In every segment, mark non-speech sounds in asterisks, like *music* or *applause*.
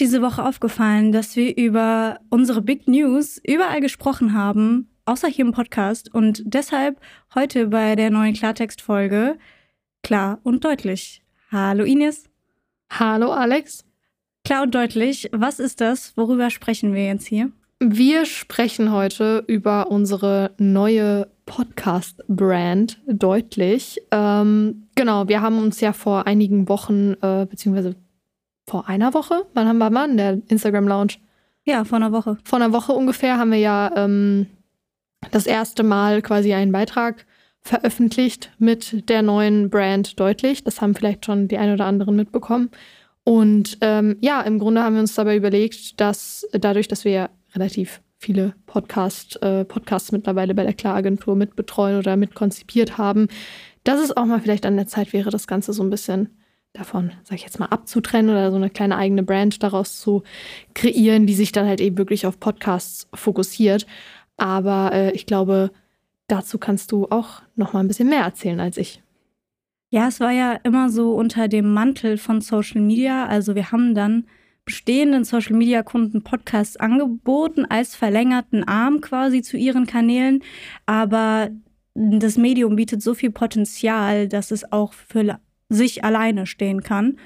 ist diese Woche aufgefallen, dass wir über unsere Big News überall gesprochen haben, außer hier im Podcast. Und deshalb heute bei der neuen Klartext-Folge klar und deutlich. Hallo Ines. Hallo Alex. Klar und deutlich, was ist das? Worüber sprechen wir jetzt hier? Wir sprechen heute über unsere neue Podcast-Brand deutlich. Ähm, genau, wir haben uns ja vor einigen Wochen, äh, beziehungsweise vor einer Woche, wann haben wir mal in der Instagram-Lounge? Ja, vor einer Woche. Vor einer Woche ungefähr haben wir ja ähm, das erste Mal quasi einen Beitrag veröffentlicht mit der neuen Brand deutlich. Das haben vielleicht schon die ein oder anderen mitbekommen. Und ähm, ja, im Grunde haben wir uns dabei überlegt, dass dadurch, dass wir relativ viele Podcast, äh, Podcasts mittlerweile bei der Klaragentur mitbetreuen oder mitkonzipiert haben, dass es auch mal vielleicht an der Zeit wäre, das Ganze so ein bisschen davon, sag ich jetzt mal, abzutrennen oder so eine kleine eigene Brand daraus zu kreieren, die sich dann halt eben wirklich auf Podcasts fokussiert. Aber äh, ich glaube, dazu kannst du auch noch mal ein bisschen mehr erzählen als ich. Ja, es war ja immer so unter dem Mantel von Social Media. Also wir haben dann bestehenden Social Media Kunden Podcasts angeboten als verlängerten Arm quasi zu ihren Kanälen. Aber das Medium bietet so viel Potenzial, dass es auch für sich alleine stehen kann.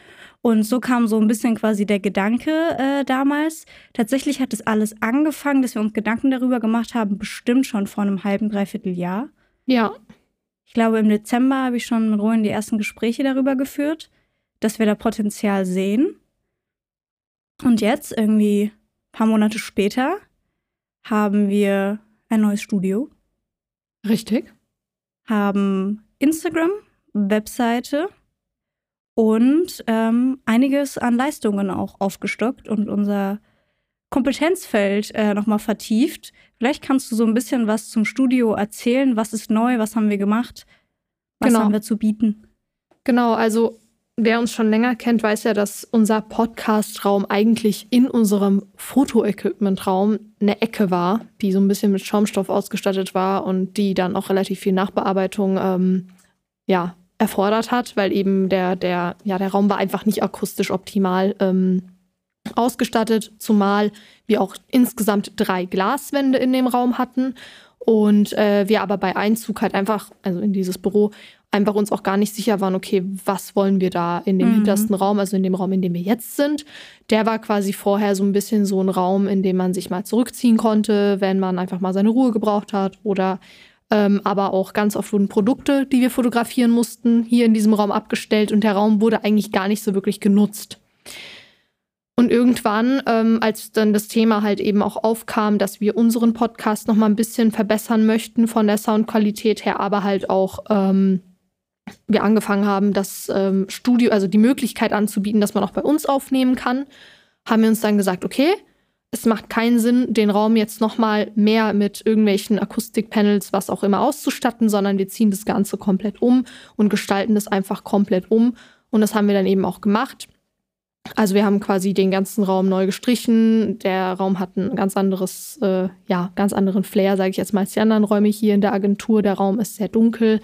Und so kam so ein bisschen quasi der Gedanke äh, damals. Tatsächlich hat es alles angefangen, dass wir uns Gedanken darüber gemacht haben, bestimmt schon vor einem halben, dreiviertel Jahr. Ja. Ich glaube, im Dezember habe ich schon mit Rowan die ersten Gespräche darüber geführt, dass wir da Potenzial sehen. Und jetzt, irgendwie ein paar Monate später, haben wir ein neues Studio. Richtig. Haben Instagram, Webseite und ähm, einiges an Leistungen auch aufgestockt und unser Kompetenzfeld äh, nochmal vertieft. Vielleicht kannst du so ein bisschen was zum Studio erzählen. Was ist neu? Was haben wir gemacht? Was genau. haben wir zu bieten? Genau, also Wer uns schon länger kennt, weiß ja, dass unser Podcast-Raum eigentlich in unserem Foto-Equipment-Raum eine Ecke war, die so ein bisschen mit Schaumstoff ausgestattet war und die dann auch relativ viel Nachbearbeitung ähm, ja, erfordert hat, weil eben der, der, ja, der Raum war einfach nicht akustisch optimal ähm, ausgestattet, zumal wir auch insgesamt drei Glaswände in dem Raum hatten und äh, wir aber bei Einzug halt einfach, also in dieses Büro, einfach uns auch gar nicht sicher waren, okay, was wollen wir da in dem mhm. hintersten Raum, also in dem Raum, in dem wir jetzt sind. Der war quasi vorher so ein bisschen so ein Raum, in dem man sich mal zurückziehen konnte, wenn man einfach mal seine Ruhe gebraucht hat oder ähm, aber auch ganz oft wurden Produkte, die wir fotografieren mussten, hier in diesem Raum abgestellt und der Raum wurde eigentlich gar nicht so wirklich genutzt. Und irgendwann, ähm, als dann das Thema halt eben auch aufkam, dass wir unseren Podcast noch mal ein bisschen verbessern möchten von der Soundqualität her, aber halt auch ähm, wir angefangen haben, das ähm, Studio, also die Möglichkeit anzubieten, dass man auch bei uns aufnehmen kann, haben wir uns dann gesagt, okay, es macht keinen Sinn, den Raum jetzt noch mal mehr mit irgendwelchen Akustikpanels, was auch immer auszustatten, sondern wir ziehen das Ganze komplett um und gestalten das einfach komplett um. Und das haben wir dann eben auch gemacht. Also wir haben quasi den ganzen Raum neu gestrichen. Der Raum hat ein ganz anderes, äh, ja, ganz anderen Flair, sage ich jetzt mal, als die anderen Räume hier in der Agentur. Der Raum ist sehr dunkel.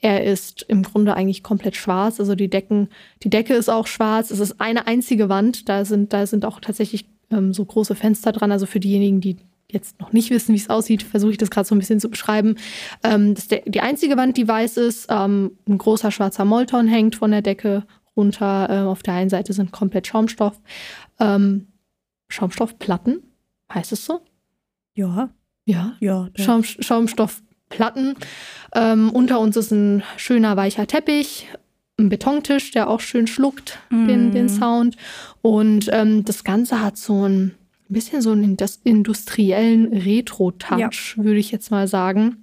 Er ist im Grunde eigentlich komplett schwarz. Also die Decken, die Decke ist auch schwarz. Es ist eine einzige Wand. Da sind, da sind auch tatsächlich ähm, so große Fenster dran. Also für diejenigen, die jetzt noch nicht wissen, wie es aussieht, versuche ich das gerade so ein bisschen zu beschreiben. Ähm, das ist der, die einzige Wand, die weiß ist. Ähm, ein großer schwarzer Molton hängt von der Decke runter. Äh, auf der einen Seite sind komplett Schaumstoff. Ähm, Schaumstoffplatten, heißt es so? Ja. Ja, ja. Schaum, Schaumstoffplatten. Ähm, unter uns ist ein schöner weicher Teppich, ein Betontisch, der auch schön schluckt, mm. den, den Sound. Und ähm, das Ganze hat so ein bisschen so einen industriellen Retro-Touch, ja. würde ich jetzt mal sagen.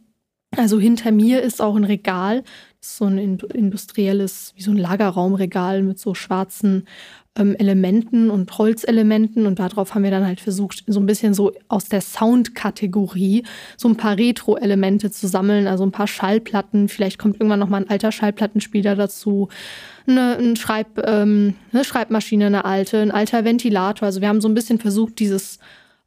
Also hinter mir ist auch ein Regal, so ein industrielles, wie so ein Lagerraumregal mit so schwarzen ähm, Elementen und Holzelementen. Und darauf haben wir dann halt versucht, so ein bisschen so aus der Sound-Kategorie so ein paar Retro-Elemente zu sammeln. Also ein paar Schallplatten. Vielleicht kommt irgendwann noch mal ein alter Schallplattenspieler dazu. Eine, ein Schreib, ähm, eine Schreibmaschine, eine alte, ein alter Ventilator. Also wir haben so ein bisschen versucht, dieses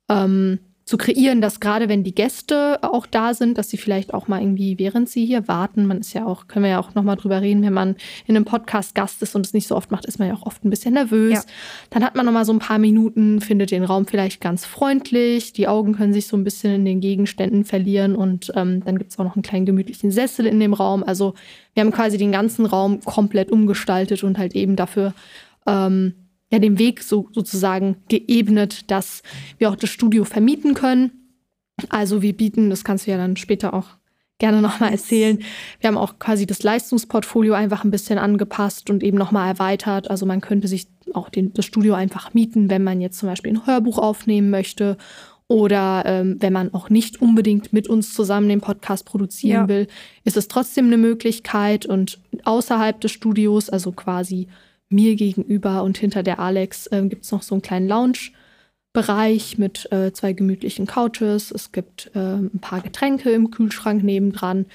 ähm, zu kreieren, dass gerade wenn die Gäste auch da sind, dass sie vielleicht auch mal irgendwie, während sie hier warten, man ist ja auch, können wir ja auch nochmal drüber reden, wenn man in einem Podcast Gast ist und es nicht so oft macht, ist man ja auch oft ein bisschen nervös. Ja. Dann hat man nochmal so ein paar Minuten, findet den Raum vielleicht ganz freundlich, die Augen können sich so ein bisschen in den Gegenständen verlieren und ähm, dann gibt es auch noch einen kleinen gemütlichen Sessel in dem Raum. Also wir haben quasi den ganzen Raum komplett umgestaltet und halt eben dafür ähm, ja den Weg so sozusagen geebnet, dass wir auch das Studio vermieten können. Also wir bieten, das kannst du ja dann später auch gerne *laughs* nochmal erzählen. Wir haben auch quasi das Leistungsportfolio einfach ein bisschen angepasst und eben nochmal erweitert. Also man könnte sich auch den, das Studio einfach mieten, wenn man jetzt zum Beispiel ein Hörbuch aufnehmen möchte oder ähm, wenn man auch nicht unbedingt mit uns zusammen den Podcast produzieren ja. will, ist es trotzdem eine Möglichkeit. Und außerhalb des Studios, also quasi mir gegenüber und hinter der Alex äh, gibt es noch so einen kleinen Lounge-Bereich mit äh, zwei gemütlichen Couches. Es gibt äh, ein paar Getränke im Kühlschrank nebendran.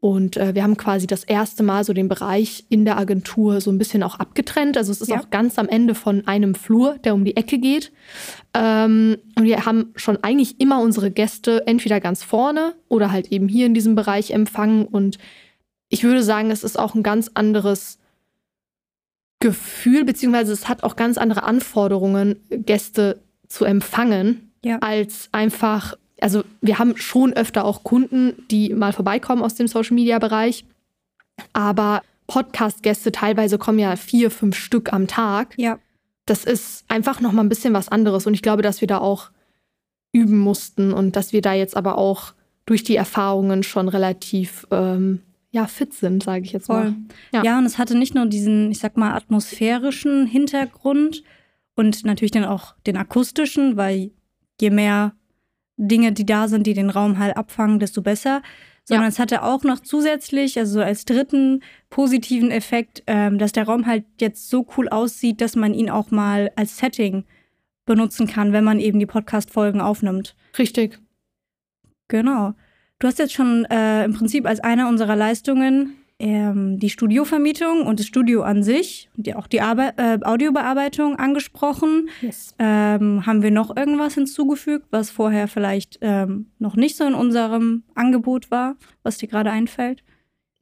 Und äh, wir haben quasi das erste Mal so den Bereich in der Agentur so ein bisschen auch abgetrennt. Also es ist ja. auch ganz am Ende von einem Flur, der um die Ecke geht. Ähm, und wir haben schon eigentlich immer unsere Gäste entweder ganz vorne oder halt eben hier in diesem Bereich empfangen. Und ich würde sagen, es ist auch ein ganz anderes Gefühl, beziehungsweise es hat auch ganz andere Anforderungen, Gäste zu empfangen, ja. als einfach, also wir haben schon öfter auch Kunden, die mal vorbeikommen aus dem Social-Media-Bereich, aber Podcast-Gäste teilweise kommen ja vier, fünf Stück am Tag. Ja. Das ist einfach nochmal ein bisschen was anderes und ich glaube, dass wir da auch üben mussten und dass wir da jetzt aber auch durch die Erfahrungen schon relativ ähm, ja, fit sind, sage ich jetzt Voll. mal. Ja. ja, und es hatte nicht nur diesen, ich sag mal, atmosphärischen Hintergrund und natürlich dann auch den akustischen, weil je mehr Dinge, die da sind, die den Raum halt abfangen, desto besser. Sondern ja. es hatte auch noch zusätzlich, also als dritten positiven Effekt, ähm, dass der Raum halt jetzt so cool aussieht, dass man ihn auch mal als Setting benutzen kann, wenn man eben die Podcast-Folgen aufnimmt. Richtig. Genau. Du hast jetzt schon äh, im Prinzip als eine unserer Leistungen ähm, die Studiovermietung und das Studio an sich, die, auch die Arbe äh, Audiobearbeitung angesprochen. Yes. Ähm, haben wir noch irgendwas hinzugefügt, was vorher vielleicht ähm, noch nicht so in unserem Angebot war, was dir gerade einfällt?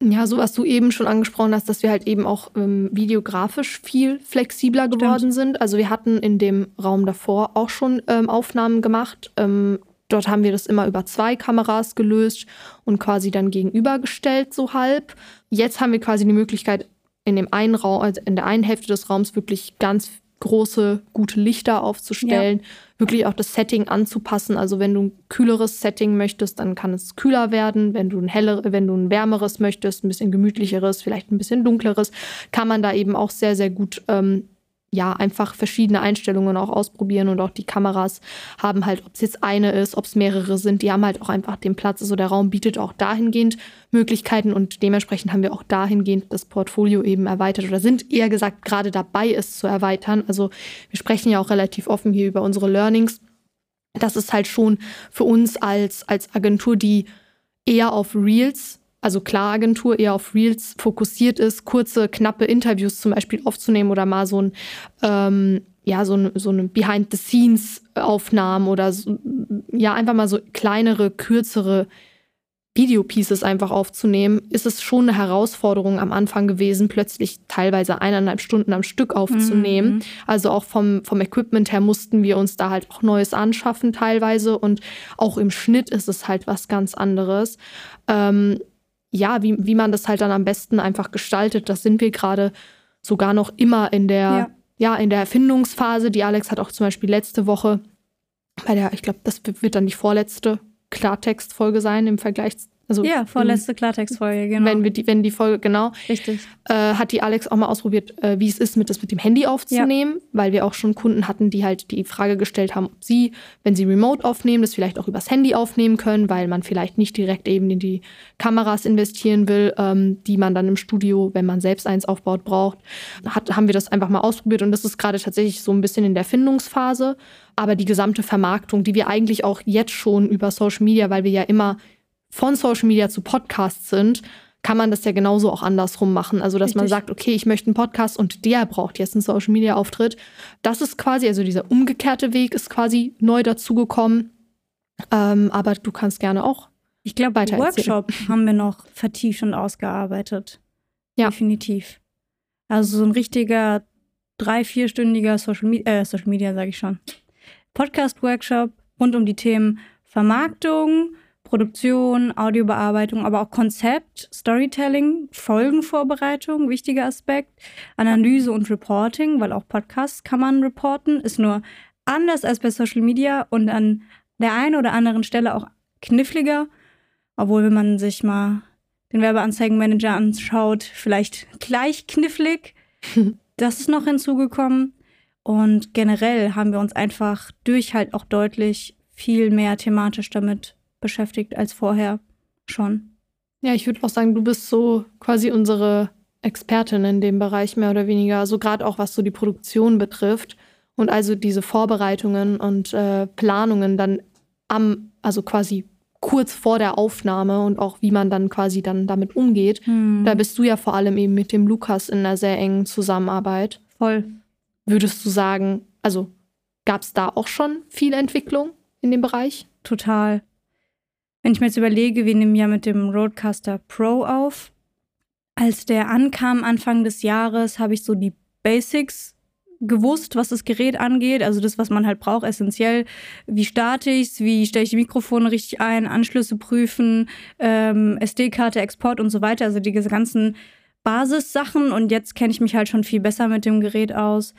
Ja, so was du eben schon angesprochen hast, dass wir halt eben auch ähm, videografisch viel flexibler geworden Stimmt. sind. Also wir hatten in dem Raum davor auch schon ähm, Aufnahmen gemacht. Ähm, Dort haben wir das immer über zwei Kameras gelöst und quasi dann gegenübergestellt, so halb. Jetzt haben wir quasi die Möglichkeit, in dem einen Raum, also in der einen Hälfte des Raums wirklich ganz große, gute Lichter aufzustellen, ja. wirklich auch das Setting anzupassen. Also wenn du ein kühleres Setting möchtest, dann kann es kühler werden. Wenn du ein heller, wenn du ein wärmeres möchtest, ein bisschen gemütlicheres, vielleicht ein bisschen dunkleres, kann man da eben auch sehr, sehr gut ähm, ja, einfach verschiedene Einstellungen auch ausprobieren und auch die Kameras haben halt, ob es jetzt eine ist, ob es mehrere sind, die haben halt auch einfach den Platz. Also der Raum bietet auch dahingehend Möglichkeiten und dementsprechend haben wir auch dahingehend das Portfolio eben erweitert oder sind eher gesagt gerade dabei, es zu erweitern. Also wir sprechen ja auch relativ offen hier über unsere Learnings. Das ist halt schon für uns als, als Agentur, die eher auf Reels also klar Agentur eher auf Reels fokussiert ist, kurze, knappe Interviews zum Beispiel aufzunehmen oder mal so ein, ähm, ja, so, ein, so eine Behind-the-Scenes-Aufnahmen oder so, ja, einfach mal so kleinere, kürzere Videopieces einfach aufzunehmen, ist es schon eine Herausforderung am Anfang gewesen, plötzlich teilweise eineinhalb Stunden am Stück aufzunehmen. Mhm. Also auch vom, vom Equipment her mussten wir uns da halt auch Neues anschaffen teilweise und auch im Schnitt ist es halt was ganz anderes. Ähm, ja, wie, wie man das halt dann am besten einfach gestaltet, das sind wir gerade sogar noch immer in der, ja. ja, in der Erfindungsphase. Die Alex hat auch zum Beispiel letzte Woche bei der, ich glaube, das wird dann die vorletzte Klartextfolge sein im Vergleich also, ja, vorletzte Klartextfolge, genau. Wenn, wir die, wenn die Folge, genau. Richtig. Äh, hat die Alex auch mal ausprobiert, äh, wie es ist, mit das mit dem Handy aufzunehmen, ja. weil wir auch schon Kunden hatten, die halt die Frage gestellt haben, ob sie, wenn sie remote aufnehmen, das vielleicht auch übers Handy aufnehmen können, weil man vielleicht nicht direkt eben in die Kameras investieren will, ähm, die man dann im Studio, wenn man selbst eins aufbaut, braucht. Hat, haben wir das einfach mal ausprobiert und das ist gerade tatsächlich so ein bisschen in der Findungsphase. Aber die gesamte Vermarktung, die wir eigentlich auch jetzt schon über Social Media, weil wir ja immer von Social Media zu Podcasts sind, kann man das ja genauso auch andersrum machen. Also, dass Richtig. man sagt, okay, ich möchte einen Podcast und der braucht jetzt einen Social Media Auftritt. Das ist quasi, also dieser umgekehrte Weg ist quasi neu dazugekommen. Ähm, aber du kannst gerne auch. Ich glaube, weiter Workshop haben wir noch vertieft und ausgearbeitet. Ja. Definitiv. Also so ein richtiger drei-, vierstündiger Social, Me äh, Social Media, sage ich schon. Podcast-Workshop rund um die Themen Vermarktung, Produktion, Audiobearbeitung, aber auch Konzept, Storytelling, Folgenvorbereitung, wichtiger Aspekt, Analyse und Reporting, weil auch Podcasts kann man reporten, ist nur anders als bei Social Media und an der einen oder anderen Stelle auch kniffliger, obwohl wenn man sich mal den Werbeanzeigenmanager anschaut, vielleicht gleich knifflig. *laughs* das ist noch hinzugekommen. Und generell haben wir uns einfach durch halt auch deutlich viel mehr thematisch damit beschäftigt als vorher schon. Ja, ich würde auch sagen, du bist so quasi unsere Expertin in dem Bereich mehr oder weniger. Also gerade auch was so die Produktion betrifft und also diese Vorbereitungen und äh, Planungen dann am, also quasi kurz vor der Aufnahme und auch wie man dann quasi dann damit umgeht. Hm. Da bist du ja vor allem eben mit dem Lukas in einer sehr engen Zusammenarbeit. Voll. Würdest du sagen, also gab es da auch schon viel Entwicklung in dem Bereich? Total. Wenn ich mir jetzt überlege, wir nehmen ja mit dem Roadcaster Pro auf. Als der ankam Anfang des Jahres, habe ich so die Basics gewusst, was das Gerät angeht. Also das, was man halt braucht, essentiell. Wie starte ich es? Wie stelle ich die Mikrofone richtig ein? Anschlüsse prüfen, ähm, SD-Karte, Export und so weiter. Also diese ganzen Basissachen. Und jetzt kenne ich mich halt schon viel besser mit dem Gerät aus.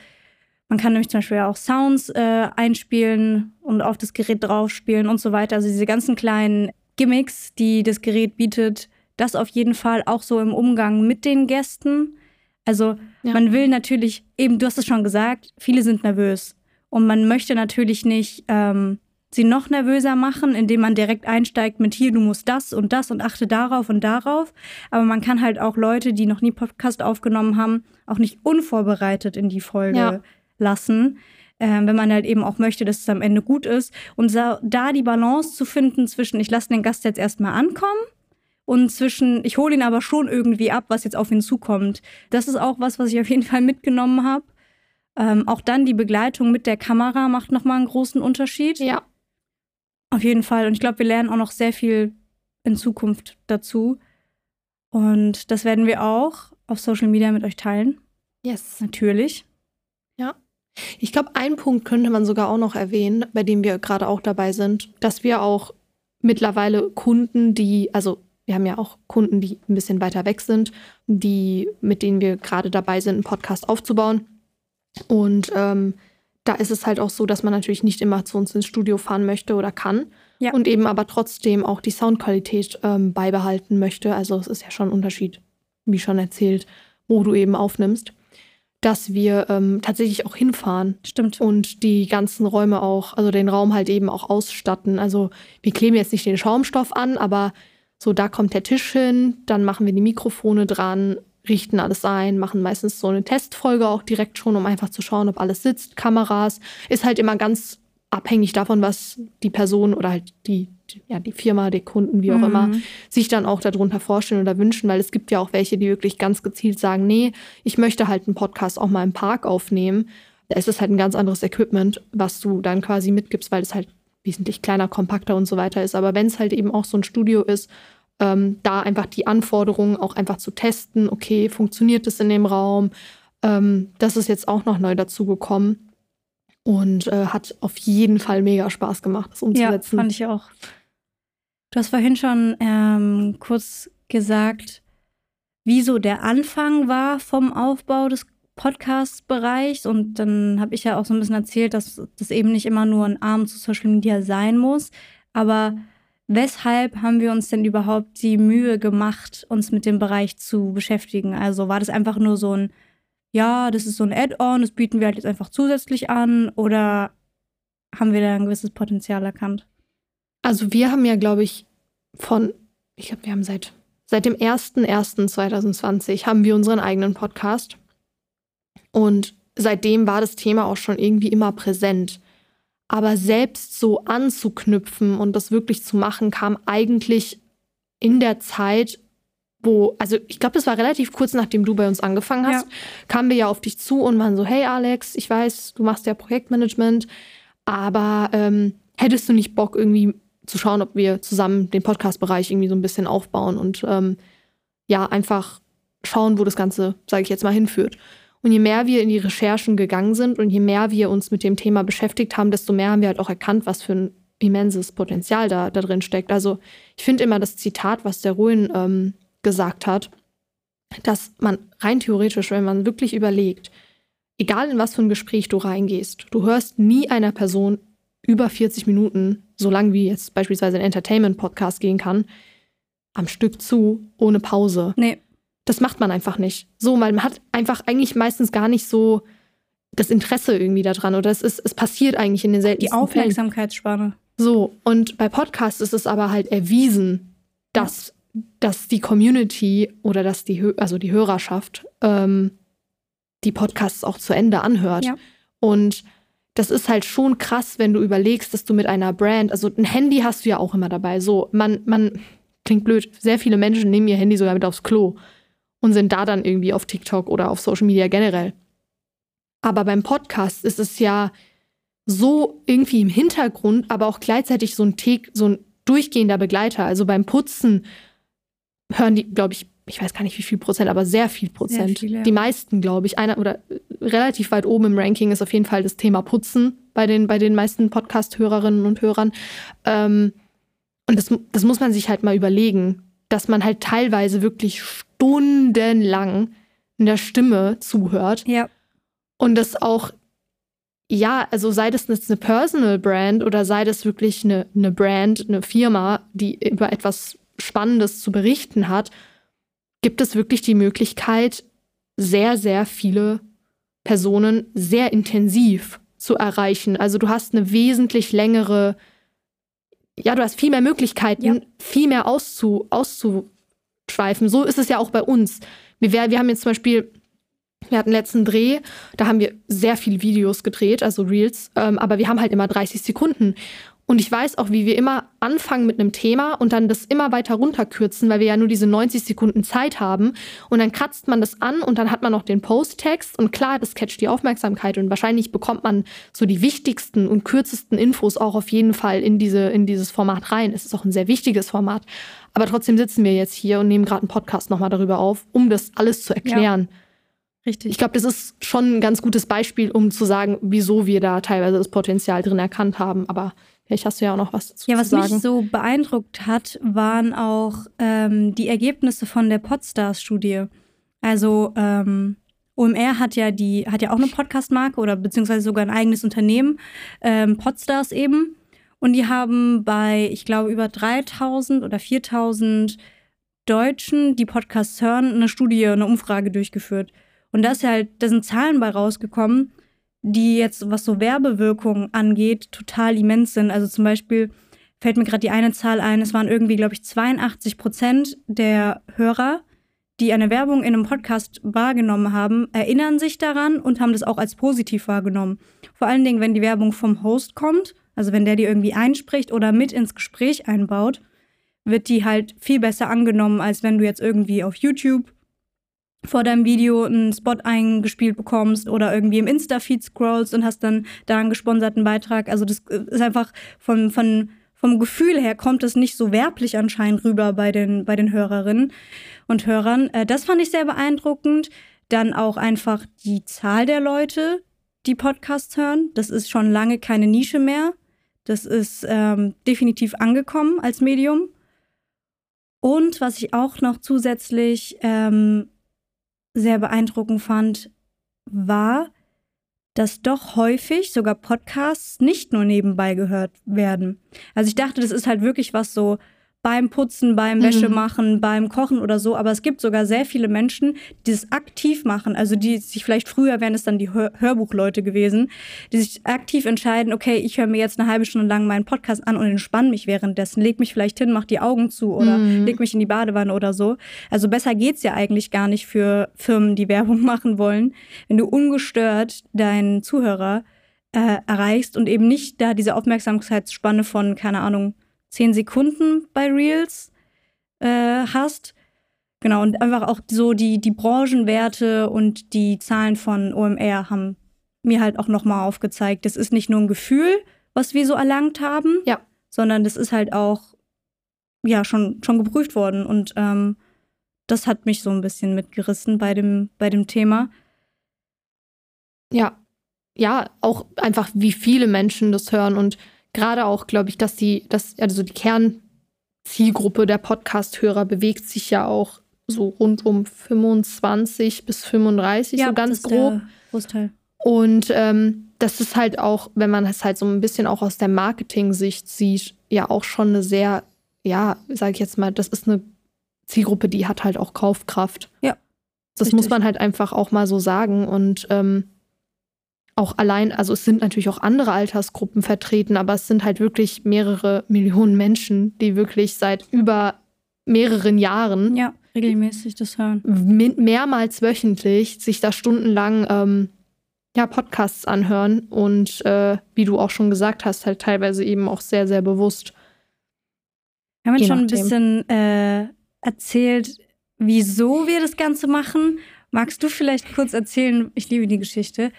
Man kann nämlich zum Beispiel auch Sounds äh, einspielen und auf das Gerät draufspielen und so weiter. Also diese ganzen kleinen Gimmicks, die das Gerät bietet, das auf jeden Fall auch so im Umgang mit den Gästen. Also ja. man will natürlich, eben, du hast es schon gesagt, viele sind nervös. Und man möchte natürlich nicht ähm, sie noch nervöser machen, indem man direkt einsteigt mit hier, du musst das und das und achte darauf und darauf. Aber man kann halt auch Leute, die noch nie Podcast aufgenommen haben, auch nicht unvorbereitet in die Folge ja. Lassen äh, wenn man halt eben auch möchte, dass es am Ende gut ist. Und da, da die Balance zu finden zwischen, ich lasse den Gast jetzt erstmal ankommen und zwischen, ich hole ihn aber schon irgendwie ab, was jetzt auf ihn zukommt. Das ist auch was, was ich auf jeden Fall mitgenommen habe. Ähm, auch dann die Begleitung mit der Kamera macht nochmal einen großen Unterschied. Ja. Auf jeden Fall. Und ich glaube, wir lernen auch noch sehr viel in Zukunft dazu. Und das werden wir auch auf Social Media mit euch teilen. Yes. Natürlich. Ich glaube, einen Punkt könnte man sogar auch noch erwähnen, bei dem wir gerade auch dabei sind, dass wir auch mittlerweile Kunden, die, also wir haben ja auch Kunden, die ein bisschen weiter weg sind, die, mit denen wir gerade dabei sind, einen Podcast aufzubauen. Und ähm, da ist es halt auch so, dass man natürlich nicht immer zu uns ins Studio fahren möchte oder kann. Ja. Und eben aber trotzdem auch die Soundqualität ähm, beibehalten möchte. Also es ist ja schon ein Unterschied, wie schon erzählt, wo du eben aufnimmst dass wir ähm, tatsächlich auch hinfahren. Stimmt. Und die ganzen Räume auch, also den Raum halt eben auch ausstatten. Also wir kleben jetzt nicht den Schaumstoff an, aber so da kommt der Tisch hin, dann machen wir die Mikrofone dran, richten alles ein, machen meistens so eine Testfolge auch direkt schon, um einfach zu schauen, ob alles sitzt. Kameras ist halt immer ganz abhängig davon, was die Person oder halt die, ja, die Firma, die Kunden, wie auch mhm. immer, sich dann auch darunter vorstellen oder wünschen, weil es gibt ja auch welche, die wirklich ganz gezielt sagen, nee, ich möchte halt einen Podcast auch mal im Park aufnehmen. Da ist es halt ein ganz anderes Equipment, was du dann quasi mitgibst, weil es halt wesentlich kleiner, kompakter und so weiter ist. Aber wenn es halt eben auch so ein Studio ist, ähm, da einfach die Anforderungen auch einfach zu testen, okay, funktioniert es in dem Raum? Ähm, das ist jetzt auch noch neu dazu gekommen und äh, hat auf jeden Fall mega Spaß gemacht, das umzusetzen. Ja, fand ich auch. Du hast vorhin schon ähm, kurz gesagt, wie so der Anfang war vom Aufbau des Podcast-Bereichs. Und dann habe ich ja auch so ein bisschen erzählt, dass das eben nicht immer nur ein Arm zu Social Media sein muss. Aber weshalb haben wir uns denn überhaupt die Mühe gemacht, uns mit dem Bereich zu beschäftigen? Also war das einfach nur so ein ja, das ist so ein Add-on, das bieten wir halt jetzt einfach zusätzlich an oder haben wir da ein gewisses Potenzial erkannt? Also wir haben ja, glaube ich, von, ich glaube, wir haben seit, seit dem 01.01.2020 haben wir unseren eigenen Podcast. Und seitdem war das Thema auch schon irgendwie immer präsent. Aber selbst so anzuknüpfen und das wirklich zu machen, kam eigentlich in der Zeit, wo, also ich glaube, das war relativ kurz nachdem du bei uns angefangen hast, ja. kamen wir ja auf dich zu und waren so, hey Alex, ich weiß, du machst ja Projektmanagement, aber ähm, hättest du nicht Bock, irgendwie zu schauen, ob wir zusammen den Podcast-Bereich irgendwie so ein bisschen aufbauen und ähm, ja, einfach schauen, wo das Ganze, sage ich jetzt mal, hinführt. Und je mehr wir in die Recherchen gegangen sind und je mehr wir uns mit dem Thema beschäftigt haben, desto mehr haben wir halt auch erkannt, was für ein immenses Potenzial da, da drin steckt. Also ich finde immer das Zitat, was der Ruin ähm, gesagt hat, dass man rein theoretisch, wenn man wirklich überlegt, egal in was für ein Gespräch du reingehst, du hörst nie einer Person über 40 Minuten, so lang wie jetzt beispielsweise ein Entertainment-Podcast gehen kann, am Stück zu, ohne Pause. Nee. Das macht man einfach nicht. So, man hat einfach eigentlich meistens gar nicht so das Interesse irgendwie daran oder es, ist, es passiert eigentlich in den seltensten Die Aufmerksamkeitsspanne. So, und bei Podcasts ist es aber halt erwiesen, dass. Dass die Community oder dass die, also die Hörerschaft ähm, die Podcasts auch zu Ende anhört. Ja. Und das ist halt schon krass, wenn du überlegst, dass du mit einer Brand, also ein Handy hast du ja auch immer dabei. So, man, man, klingt blöd, sehr viele Menschen nehmen ihr Handy sogar mit aufs Klo und sind da dann irgendwie auf TikTok oder auf Social Media generell. Aber beim Podcast ist es ja so irgendwie im Hintergrund, aber auch gleichzeitig so ein, so ein durchgehender Begleiter. Also beim Putzen hören die, glaube ich, ich weiß gar nicht wie viel Prozent, aber sehr viel Prozent. Sehr viel, ja. Die meisten, glaube ich, einer oder relativ weit oben im Ranking ist auf jeden Fall das Thema Putzen bei den, bei den meisten Podcast-Hörerinnen und Hörern. Ähm, und das, das muss man sich halt mal überlegen, dass man halt teilweise wirklich stundenlang in der Stimme zuhört. Ja. Und das auch, ja, also sei das jetzt eine Personal Brand oder sei das wirklich eine, eine Brand, eine Firma, die über etwas Spannendes zu berichten hat, gibt es wirklich die Möglichkeit, sehr, sehr viele Personen sehr intensiv zu erreichen. Also du hast eine wesentlich längere, ja, du hast viel mehr Möglichkeiten, ja. viel mehr auszu, auszu, schweifen. So ist es ja auch bei uns. Wir, wir haben jetzt zum Beispiel, wir hatten letzten Dreh, da haben wir sehr viele Videos gedreht, also Reels, ähm, aber wir haben halt immer 30 Sekunden. Und ich weiß auch, wie wir immer anfangen mit einem Thema und dann das immer weiter runterkürzen, weil wir ja nur diese 90 Sekunden Zeit haben. Und dann kratzt man das an und dann hat man noch den Posttext. Und klar, das catcht die Aufmerksamkeit und wahrscheinlich bekommt man so die wichtigsten und kürzesten Infos auch auf jeden Fall in, diese, in dieses Format rein. Es ist auch ein sehr wichtiges Format. Aber trotzdem sitzen wir jetzt hier und nehmen gerade einen Podcast nochmal darüber auf, um das alles zu erklären. Ja. Richtig. Ich glaube, das ist schon ein ganz gutes Beispiel, um zu sagen, wieso wir da teilweise das Potenzial drin erkannt haben. Aber Vielleicht hast du ja auch noch was dazu ja, was zu sagen. mich so beeindruckt hat, waren auch ähm, die Ergebnisse von der Podstars-Studie. Also ähm, OMR hat ja die hat ja auch eine Podcast-Marke oder beziehungsweise sogar ein eigenes Unternehmen, ähm, Podstars eben. Und die haben bei, ich glaube, über 3000 oder 4000 Deutschen, die Podcasts hören, eine Studie, eine Umfrage durchgeführt. Und da ist ja halt, da sind Zahlen bei rausgekommen, die jetzt, was so Werbewirkung angeht, total immens sind. Also zum Beispiel fällt mir gerade die eine Zahl ein, es waren irgendwie, glaube ich, 82 Prozent der Hörer, die eine Werbung in einem Podcast wahrgenommen haben, erinnern sich daran und haben das auch als positiv wahrgenommen. Vor allen Dingen, wenn die Werbung vom Host kommt, also wenn der die irgendwie einspricht oder mit ins Gespräch einbaut, wird die halt viel besser angenommen, als wenn du jetzt irgendwie auf YouTube vor deinem Video einen Spot eingespielt bekommst oder irgendwie im Insta-Feed scrollst und hast dann da einen gesponserten Beitrag. Also das ist einfach von, von, vom Gefühl her kommt es nicht so werblich anscheinend rüber bei den, bei den Hörerinnen und Hörern. Äh, das fand ich sehr beeindruckend. Dann auch einfach die Zahl der Leute, die Podcasts hören. Das ist schon lange keine Nische mehr. Das ist ähm, definitiv angekommen als Medium. Und was ich auch noch zusätzlich ähm, sehr beeindruckend fand, war, dass doch häufig sogar Podcasts nicht nur nebenbei gehört werden. Also ich dachte, das ist halt wirklich was so beim Putzen, beim Wäschemachen, mhm. beim Kochen oder so. Aber es gibt sogar sehr viele Menschen, die das aktiv machen. Also die sich vielleicht früher wären es dann die Hör Hörbuchleute gewesen, die sich aktiv entscheiden, okay, ich höre mir jetzt eine halbe Stunde lang meinen Podcast an und entspanne mich währenddessen. Leg mich vielleicht hin, mach die Augen zu oder mhm. leg mich in die Badewanne oder so. Also besser geht's ja eigentlich gar nicht für Firmen, die *laughs* Werbung machen wollen, wenn du ungestört deinen Zuhörer äh, erreichst und eben nicht da diese Aufmerksamkeitsspanne von, keine Ahnung, zehn Sekunden bei Reels äh, hast. Genau, und einfach auch so die, die Branchenwerte und die Zahlen von OMR haben mir halt auch nochmal aufgezeigt, das ist nicht nur ein Gefühl, was wir so erlangt haben, ja. sondern das ist halt auch ja schon, schon geprüft worden. Und ähm, das hat mich so ein bisschen mitgerissen bei dem, bei dem Thema. Ja, ja, auch einfach, wie viele Menschen das hören und gerade auch, glaube ich, dass die, dass, also die Kernzielgruppe der Podcast-Hörer bewegt sich ja auch so rund um 25 bis 35, Ja, so ganz grob. Großteil. Und ähm, das ist halt auch, wenn man es halt so ein bisschen auch aus der Marketing-Sicht sieht, ja auch schon eine sehr, ja, sage ich jetzt mal, das ist eine Zielgruppe, die hat halt auch Kaufkraft. Ja, Das richtig. muss man halt einfach auch mal so sagen. Und ähm, auch allein, also es sind natürlich auch andere Altersgruppen vertreten, aber es sind halt wirklich mehrere Millionen Menschen, die wirklich seit über mehreren Jahren Ja, regelmäßig das hören. mehrmals wöchentlich sich da stundenlang ähm, ja, Podcasts anhören und äh, wie du auch schon gesagt hast, halt teilweise eben auch sehr, sehr bewusst. Wir haben Je jetzt schon ein bisschen äh, erzählt, wieso wir das Ganze machen. Magst du vielleicht kurz erzählen, ich liebe die Geschichte,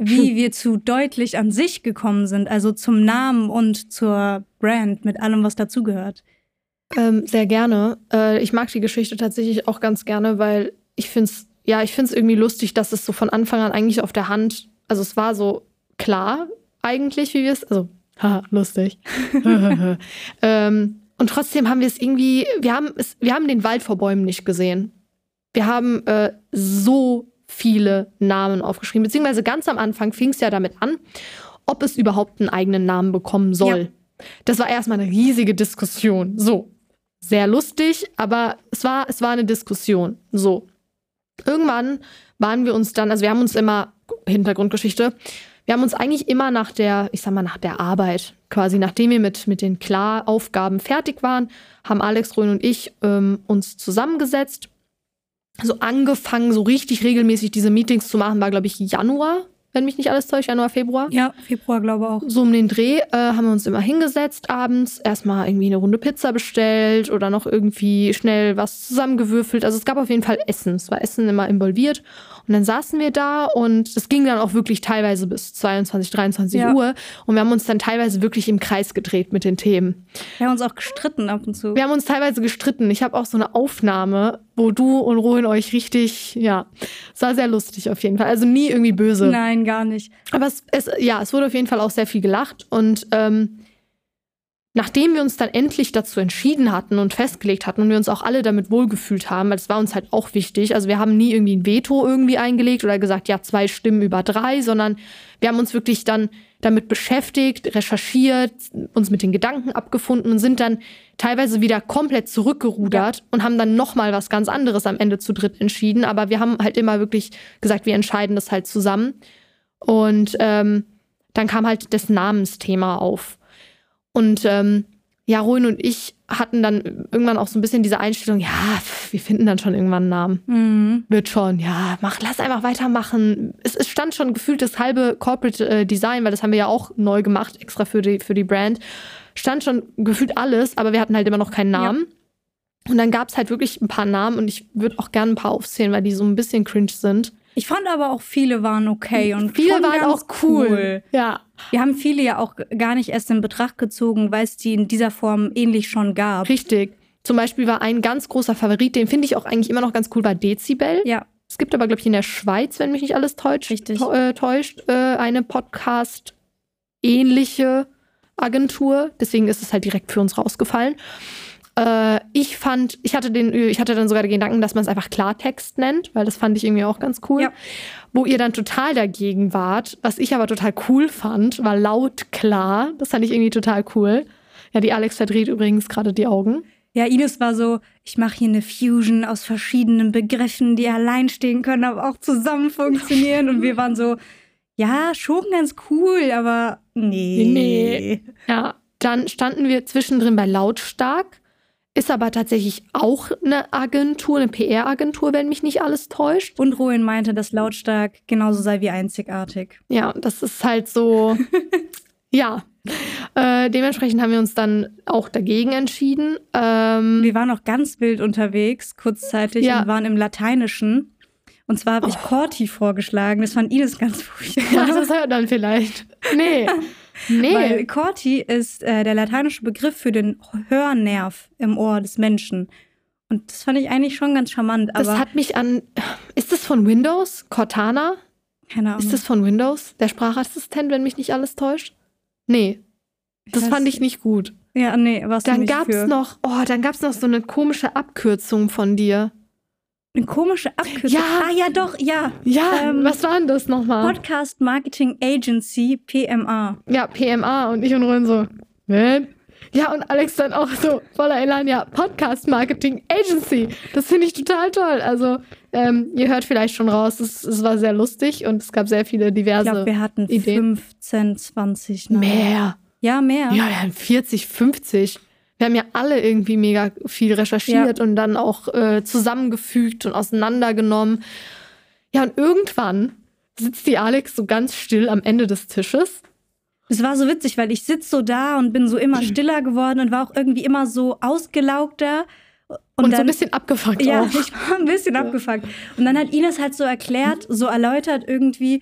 wie wir zu deutlich an sich gekommen sind, also zum Namen und zur Brand mit allem, was dazugehört? Ähm, sehr gerne. Äh, ich mag die Geschichte tatsächlich auch ganz gerne, weil ich finde es, ja, ich finde es irgendwie lustig, dass es so von Anfang an eigentlich auf der Hand, also es war so klar eigentlich, wie wir es, also, *laughs* haha, lustig. *laughs* *laughs* ähm, und trotzdem haben wir es irgendwie, wir haben es, wir haben den Wald vor Bäumen nicht gesehen. Wir haben äh, so viele Namen aufgeschrieben, beziehungsweise ganz am Anfang fing es ja damit an, ob es überhaupt einen eigenen Namen bekommen soll. Das war erstmal eine riesige Diskussion. So, sehr lustig, aber es war, es war eine Diskussion. So. Irgendwann waren wir uns dann, also wir haben uns immer, Hintergrundgeschichte, wir haben uns eigentlich immer nach der, ich sag mal, nach der Arbeit, quasi nachdem wir mit, mit den Klaraufgaben fertig waren, haben Alex, Rön und ich ähm, uns zusammengesetzt. So angefangen, so richtig regelmäßig diese Meetings zu machen, war, glaube ich, Januar, wenn mich nicht alles täuscht, Januar, Februar. Ja, Februar glaube auch. So um den Dreh äh, haben wir uns immer hingesetzt abends, erstmal irgendwie eine Runde Pizza bestellt oder noch irgendwie schnell was zusammengewürfelt. Also es gab auf jeden Fall Essen. Es war Essen immer involviert. Und dann saßen wir da und es ging dann auch wirklich teilweise bis 22, 23 Ja. Uhr. Und wir haben uns dann teilweise wirklich im Kreis gedreht mit den Themen. Wir haben uns auch gestritten ab und zu. Wir haben uns teilweise gestritten. Ich habe auch so eine Aufnahme, wo du und Rohin euch richtig, ja, es war sehr lustig auf jeden Fall. Also nie irgendwie böse. Nein, gar nicht. Aber es, es, ja, es wurde auf jeden Fall auch sehr viel gelacht. Und ähm, nachdem wir uns dann endlich dazu entschieden hatten und festgelegt hatten und wir uns auch alle damit wohlgefühlt haben, weil es war uns halt auch wichtig. Also wir haben nie irgendwie ein Veto irgendwie eingelegt oder gesagt, ja, zwei Stimmen über drei, sondern wir haben uns wirklich dann damit beschäftigt, recherchiert, uns mit den Gedanken abgefunden und sind dann teilweise wieder komplett zurückgerudert und haben dann noch mal was ganz anderes am Ende zu dritt entschieden. Aber wir haben halt immer wirklich gesagt, wir entscheiden das halt zusammen. Und ähm, dann kam halt das Namensthema auf. Und ähm, ja, Ruin und ich hatten dann irgendwann auch so ein bisschen diese Einstellung, ja, pf, wir finden dann schon irgendwann einen Namen. Mhm. Wird schon, ja, mach, lass einfach weitermachen. Es, es stand schon gefühlt das halbe Corporate äh, Design, weil das haben wir ja auch neu gemacht, extra für die, für die Brand. Stand schon gefühlt alles, aber wir hatten halt immer noch keinen Namen. Und dann gab es halt wirklich ein paar Namen und ich würde auch gerne ein paar aufzählen, weil die so ein bisschen cringe sind. Ich fand aber auch viele waren okay und Viele waren auch cool. Ja. Wir haben viele ja auch gar nicht erst in Betracht gezogen, weil es die in dieser Form ähnlich schon gab. Richtig. Zum Beispiel war ein ganz großer Favorit, den finde ich auch eigentlich immer noch ganz cool, war Dezibel. Ja, Es gibt aber, glaube ich, in der Schweiz, wenn mich nicht alles täuscht, äh, täuscht, äh, eine Podcast-ähnliche Agentur. Deswegen ist es halt direkt für uns rausgefallen. Äh, ich fand, ich hatte den, ich hatte dann sogar den Gedanken, dass man es einfach Klartext nennt, weil das fand ich irgendwie auch ganz cool. Ja. Wo ihr dann total dagegen wart, was ich aber total cool fand, war laut klar. Das fand ich irgendwie total cool. Ja, die Alex verdreht übrigens gerade die Augen. Ja, Ines war so, ich mache hier eine Fusion aus verschiedenen Begriffen, die allein stehen können, aber auch zusammen funktionieren. Und wir waren so, ja, schon ganz cool, aber nee. Nee. Ja, dann standen wir zwischendrin bei Lautstark. Ist aber tatsächlich auch eine Agentur, eine PR-Agentur, wenn mich nicht alles täuscht. Und Rowan meinte, dass lautstark genauso sei wie einzigartig. Ja, das ist halt so. *laughs* ja. Äh, dementsprechend haben wir uns dann auch dagegen entschieden. Ähm, Wir waren auch ganz wild unterwegs, kurzzeitig, Ja. und waren im Lateinischen. Und zwar habe ich Oh. Corti vorgeschlagen. Das fand Ines ganz furchtbar. ja, das hört man vielleicht. Nee. *laughs* Nee. Weil Corti ist äh, der lateinische Begriff für den Hörnerv im Ohr des Menschen. Und das fand ich eigentlich schon ganz charmant. Das hat mich an. Ist das von Windows? Cortana? keine Ahnung. Ist das von Windows? Der Sprachassistent, wenn mich nicht alles täuscht? Nee. Das fand ich nicht gut. Ja, nee, was Dann gab's für. noch, oh, dann gab's noch so eine komische Abkürzung von dir. Eine komische Abkürzung. Ja. Ah, ja, doch, ja. Ja, Ähm, was war denn das nochmal? Podcast Marketing Agency, PMA. Ja, PMA und ich und Ron so, ne? Ja, und Alex dann auch so voller Elan, ja, Podcast Marketing Agency. Das finde ich total toll. Also, ähm, ihr hört vielleicht schon raus, es, es war sehr lustig und es gab sehr viele Ich diverse glaube, wir hatten Ideen. 15, 20. Namen. mehr. Ja, mehr. Ja, wir haben 40, 50. Wir haben ja alle irgendwie mega viel recherchiert und dann auch äh, zusammengefügt und auseinandergenommen. Ja, und irgendwann sitzt die Alex so ganz still am Ende des Tisches. Es war so witzig, weil ich sitze so da und bin so immer *clears throat* stiller geworden und war auch irgendwie immer so ausgelaugter. Und, Und, so dann, ein bisschen abgefuckt Ja, auch. *laughs* ich war ein bisschen abgefuckt. Und dann hat Ines halt so erklärt, so erläutert irgendwie,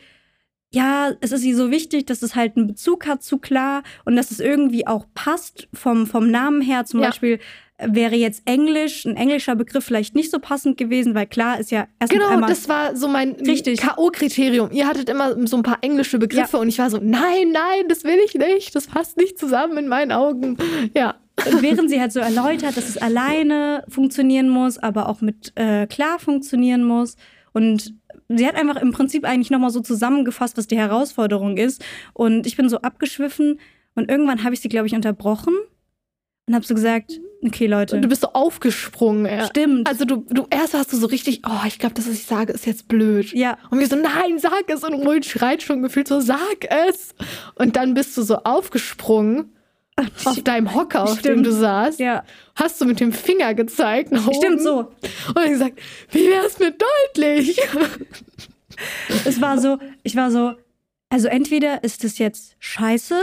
ja, es ist ihr so wichtig, dass es halt einen Bezug hat zu klar und dass es irgendwie auch passt vom, vom Namen her. Zum Ja. Beispiel äh, wäre jetzt Englisch, ein englischer Begriff vielleicht nicht so passend gewesen, weil klar ist ja erstens Genau, einmal das war so mein. K.O.-Kriterium. Ihr hattet immer so ein paar englische Begriffe und ich war so, nein, nein, das will ich nicht. Das passt nicht zusammen in meinen Augen. Ja. Während sie halt so erläutert, dass es alleine funktionieren muss, aber auch mit äh, klar funktionieren muss. Und sie hat einfach im Prinzip eigentlich nochmal so zusammengefasst, was die Herausforderung ist. Und ich bin so abgeschwiffen und irgendwann habe ich sie, glaube ich, unterbrochen und habe so gesagt, okay, Leute, Und du bist so aufgesprungen. Ja. stimmt. Also du, du erst warst du so richtig, oh, ich glaube, das, was ich sage, ist jetzt blöd. ja, Und wir so, nein, sag es. Und Ruhig schreit schon gefühlt so, sag es. Und dann bist du so aufgesprungen auf deinem Hocker, auf dem Stimmt. du saßt. ja, Hast du mit dem Finger gezeigt nach stimmt oben. so. Und dann gesagt, wie wär's mit deutlich? *laughs* Es war so, ich war so, also entweder ist das jetzt scheiße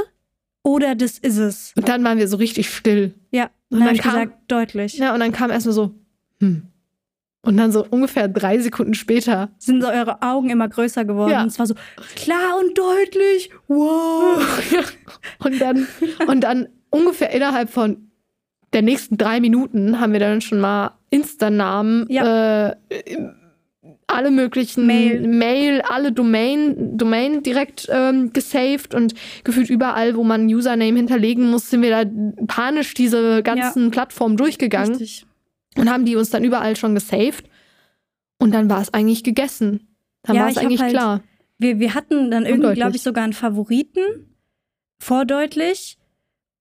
oder das ist es. Und dann waren wir so richtig still. Ja, Und dann dann kam- gesagt, deutlich. Ja, und dann kam erstmal so, hm. Und dann so ungefähr drei Sekunden später. Sind so eure Augen immer größer geworden. Ja. Und es war so klar und deutlich. Wow. *laughs* Und dann, und dann ungefähr innerhalb von der nächsten drei Minuten haben wir dann schon mal Insta-Namen, äh, alle möglichen Mail. Mail alle Domain, Domain direkt ähm, gesaved und gefühlt überall, wo man einen Username hinterlegen muss, sind wir da panisch diese ganzen Plattformen durchgegangen Richtig. Und haben die uns dann überall schon gesaved. Und dann war es eigentlich gegessen. Dann Ja, war es eigentlich halt- klar. Wir, wir hatten dann irgendwie, glaube ich, sogar einen Favoriten. Vordeutlich.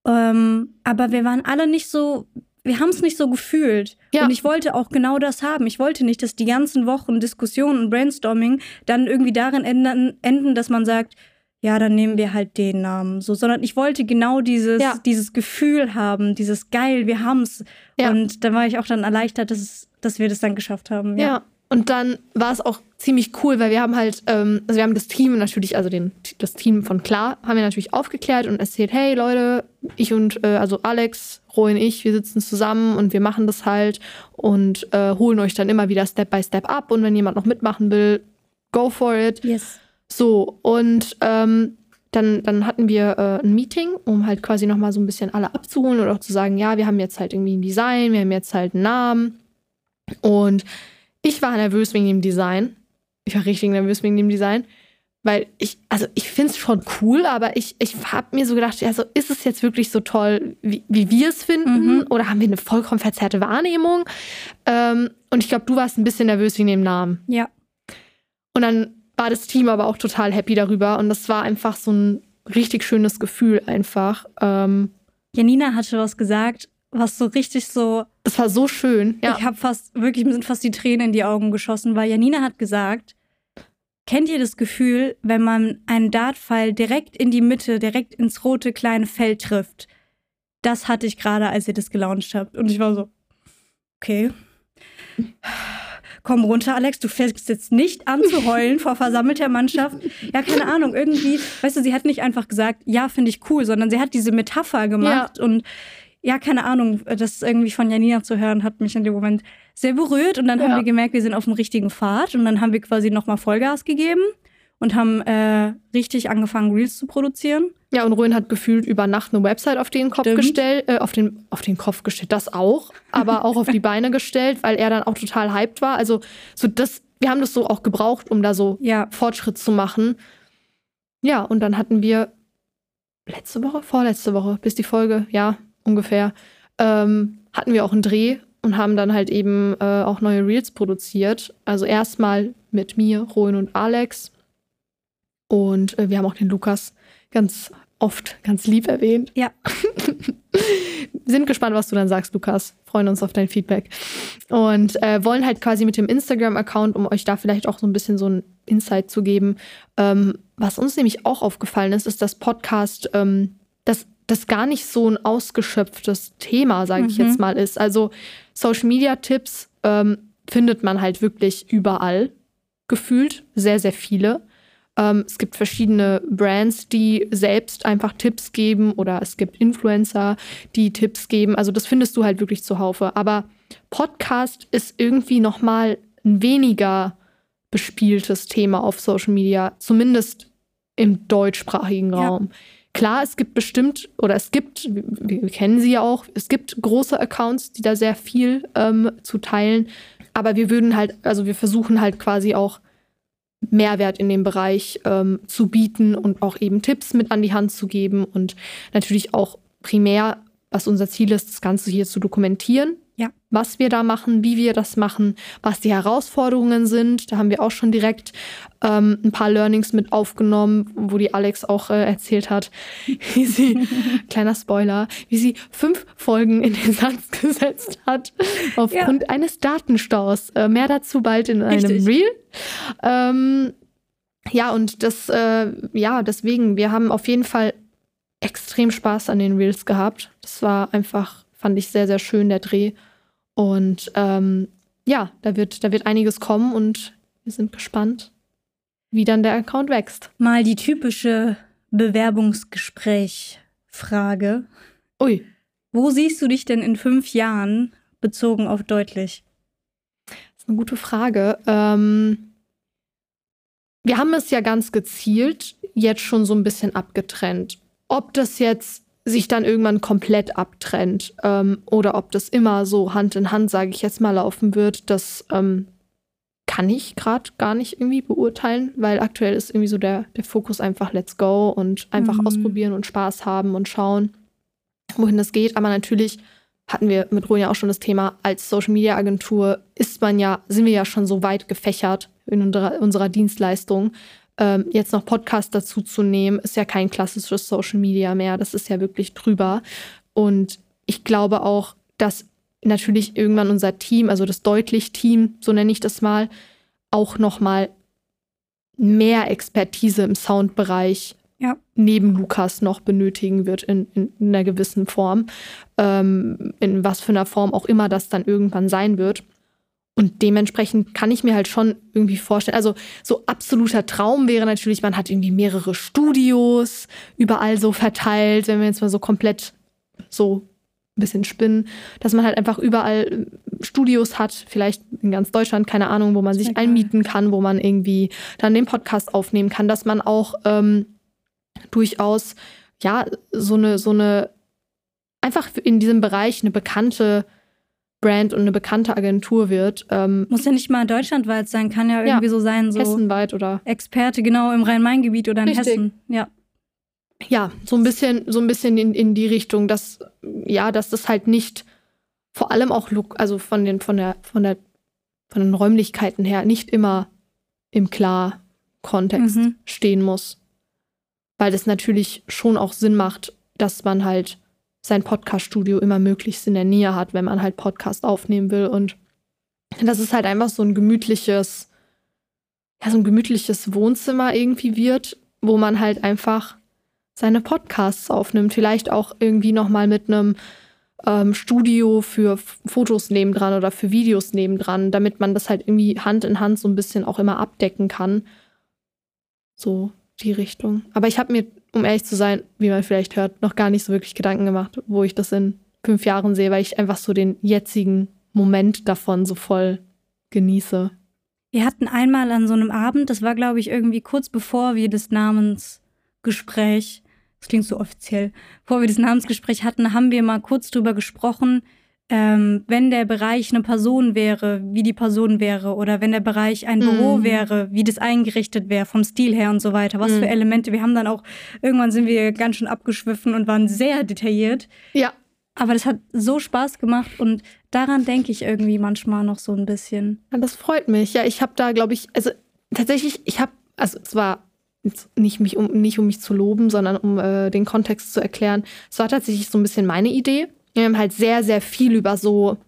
Ähm, aber wir waren alle nicht so, wir haben es nicht so gefühlt. Ja. Und ich wollte auch genau das haben. Ich wollte nicht, dass die ganzen Wochen Diskussionen und Brainstorming dann irgendwie darin enden, enden dass man sagt, ja, dann nehmen wir halt den Namen. So, sondern ich wollte genau dieses, Ja. dieses Gefühl haben, dieses geil, wir haben's. Ja. Und dann war ich auch dann erleichtert, dass, es, dass wir das dann geschafft haben. Ja. Und dann war es auch ziemlich cool, weil wir haben halt, ähm, also wir haben das Team natürlich, also den, das Team von Klar, haben wir natürlich aufgeklärt und erzählt, hey Leute, ich und, äh, also Alex, Roy und ich, wir sitzen zusammen und wir machen das halt und äh, holen euch dann immer wieder Step by Step ab und wenn jemand noch mitmachen will, go for it. Yes. So, und ähm, dann, dann hatten wir äh, ein Meeting, um halt quasi nochmal so ein bisschen alle abzuholen und auch zu sagen, ja, wir haben jetzt halt irgendwie ein Design, wir haben jetzt halt einen Namen. Und ich war nervös wegen dem Design. Ich war richtig nervös wegen dem Design. Weil ich, also ich finde es schon cool, aber ich, ich habe mir so gedacht, ja, so ist es jetzt wirklich so toll, wie, wie wir es finden? Mhm. Oder haben wir eine vollkommen verzerrte Wahrnehmung? Ähm, und ich glaube, du warst ein bisschen nervös wegen dem Namen. Ja. Und dann war das Team aber auch total happy darüber. Und das war einfach so ein richtig schönes Gefühl einfach. Ähm, Janina hatte was gesagt, was so richtig so das war so schön. Ja. Ich habe fast, wirklich, mir sind fast die Tränen in die Augen geschossen, weil Janina hat gesagt, kennt ihr das Gefühl, wenn man einen Dartpfeil direkt in die Mitte, direkt ins rote kleine Feld trifft? Das hatte ich gerade, als ihr das gelauncht habt. Und ich war so, okay. Komm runter, Alex, du fängst jetzt nicht an zu heulen vor versammelter Mannschaft. Ja, keine Ahnung, irgendwie, weißt du, sie hat nicht einfach gesagt, ja, finde ich cool, sondern sie hat diese Metapher gemacht und ja, keine Ahnung, das irgendwie von Janina zu hören, hat mich in dem Moment sehr berührt. Und dann haben Ja. wir gemerkt, wir sind auf dem richtigen Pfad. Und dann haben wir quasi nochmal Vollgas gegeben. Und haben äh, richtig angefangen, Reels zu produzieren. Ja, und Röhn hat gefühlt über Nacht eine Website auf den Kopf Stimmt. gestellt, äh, auf den, auf den Kopf gestellt, das auch, aber auch auf die *laughs* Beine gestellt, weil er dann auch total hyped war. Also, so das, wir haben das so auch gebraucht, um da so Ja, Fortschritt zu machen. Ja, und dann hatten wir letzte Woche, vorletzte Woche, bis die Folge, ja, ungefähr, ähm, hatten wir auch einen Dreh und haben dann halt eben äh, auch neue Reels produziert. Also erstmal mit mir, Rowan und Alex. Und äh, wir haben auch den Lukas ganz oft, ganz lieb erwähnt. Ja. *laughs* Sind gespannt, was du dann sagst, Lukas. Freuen uns auf dein Feedback. Und äh, wollen halt quasi mit dem Instagram-Account, um euch da vielleicht auch so ein bisschen so ein Insight zu geben, ähm, was uns nämlich auch aufgefallen ist, ist, dass Podcast ähm, das, das gar nicht so ein ausgeschöpftes Thema, sage ich Mhm. jetzt mal, ist. Also Social-Media-Tipps ähm, findet man halt wirklich überall gefühlt, sehr, sehr viele. Ähm, es gibt verschiedene Brands, die selbst einfach Tipps geben oder es gibt Influencer, die Tipps geben. Also das findest du halt wirklich zuhaufe. Aber Podcast ist irgendwie noch mal ein weniger bespieltes Thema auf Social Media, zumindest im deutschsprachigen Ja. Raum. Klar, es gibt bestimmt, oder es gibt, wir, wir kennen sie ja auch, es gibt große Accounts, die da sehr viel ähm, zu teilen. Aber wir würden halt, also wir versuchen halt quasi auch Mehrwert in dem Bereich ähm, zu bieten und auch eben Tipps mit an die Hand zu geben und natürlich auch primär, was unser Ziel ist, das Ganze hier zu dokumentieren. Ja. Was wir da machen, wie wir das machen, was die Herausforderungen sind. Da haben wir auch schon direkt ähm, ein paar Learnings mit aufgenommen, wo die Alex auch äh, erzählt hat, *laughs* wie sie, *laughs* kleiner Spoiler, wie sie fünf Folgen in den Sand gesetzt hat aufgrund eines Datenstaus. Äh, mehr dazu bald in einem Richtig. Reel. Ähm, ja, und das, äh, ja, deswegen, wir haben auf jeden Fall extrem Spaß an den Reels gehabt. Das war einfach, fand ich sehr, sehr schön, der Dreh. Und ähm, ja, da wird, da wird einiges kommen und wir sind gespannt, wie dann der Account wächst. mal die typische Bewerbungsgespräch-Frage. Ui, Wo siehst du dich denn in fünf Jahren bezogen auf deutlich? das ist eine gute Frage. Ähm, wir haben es ja ganz gezielt jetzt schon so ein bisschen abgetrennt. Ob das jetzt sich dann irgendwann komplett abtrennt ähm, oder ob das immer so Hand in Hand, sage ich jetzt mal, laufen wird, das ähm, kann ich gerade gar nicht irgendwie beurteilen, weil aktuell ist irgendwie so der, der Fokus einfach Let's Go und einfach Mhm. ausprobieren und Spaß haben und schauen, wohin das geht. Aber natürlich hatten wir mit Ron ja auch schon das Thema, als Social Media Agentur ist man ja, sind wir ja schon so weit gefächert in unserer, unserer Dienstleistung. Ähm, jetzt noch Podcast dazu zu nehmen, ist ja kein klassisches Social Media mehr. Das ist ja wirklich drüber. Und ich glaube auch, dass natürlich irgendwann unser Team, also das Deutlich-Team, so nenne ich das mal, auch noch mal mehr Expertise im Soundbereich Ja. neben Lukas noch benötigen wird in, in, in einer gewissen Form. Ähm, in was für einer Form auch immer das dann irgendwann sein wird. Und dementsprechend kann ich mir halt schon irgendwie vorstellen, also so absoluter Traum wäre natürlich, man hat irgendwie mehrere Studios überall so verteilt, wenn wir jetzt mal so komplett so ein bisschen spinnen, dass man halt einfach überall äh, Studios hat, vielleicht in ganz Deutschland, keine Ahnung, wo man sich einmieten kann, wo man irgendwie dann den Podcast aufnehmen kann, dass man auch ähm, durchaus ja so eine so eine einfach in diesem Bereich eine bekannte Brand und eine bekannte Agentur wird, ähm, Muss ja nicht mal deutschlandweit sein, kann ja irgendwie so sein, so hessenweit oder Experte genau im Rhein-Main-Gebiet oder in Richtig. Hessen. Ja. ja, so ein bisschen, so ein bisschen in, in die Richtung, dass, ja, dass das halt nicht, vor allem auch, also von den, von der, von der, von den Räumlichkeiten her, nicht immer im Klar-Kontext Mhm. stehen muss. Weil das natürlich schon auch Sinn macht, dass man halt sein Podcast-Studio immer möglichst in der Nähe hat, wenn man halt Podcast aufnehmen will. Und das ist halt einfach so ein gemütliches, ja, so ein gemütliches Wohnzimmer irgendwie wird, wo man halt einfach seine Podcasts aufnimmt. Vielleicht auch irgendwie nochmal mit einem ähm, Studio für Fotos nebendran oder für Videos nebendran, damit man das halt irgendwie Hand in Hand so ein bisschen auch immer abdecken kann. So die Richtung. Aber ich habe mir, um ehrlich zu sein, wie man vielleicht hört, noch gar nicht so wirklich Gedanken gemacht, wo ich das in fünf Jahren sehe, weil ich einfach so den jetzigen Moment davon so voll genieße. Wir hatten einmal an so einem Abend, das war, glaube ich, irgendwie kurz bevor wir das Namensgespräch, das klingt so offiziell, bevor wir das Namensgespräch hatten, haben wir mal kurz drüber gesprochen, ähm, wenn der Bereich eine Person wäre, wie die Person wäre, oder wenn der Bereich ein Büro Mhm. wäre, wie das eingerichtet wäre, vom Stil her und so weiter, was Mhm. für Elemente. Wir haben dann auch, irgendwann sind wir ganz schön abgeschwiffen und waren sehr detailliert. Ja, Aber das hat so Spaß gemacht und daran denke ich irgendwie manchmal noch so ein bisschen. Ja, das freut mich. Ja, ich habe da, glaube ich, also tatsächlich, ich habe, also es war jetzt nicht, mich um, nicht um mich zu loben, sondern um äh, den Kontext zu erklären. Es war tatsächlich so ein bisschen meine Idee. Wir haben halt sehr, sehr viel über so,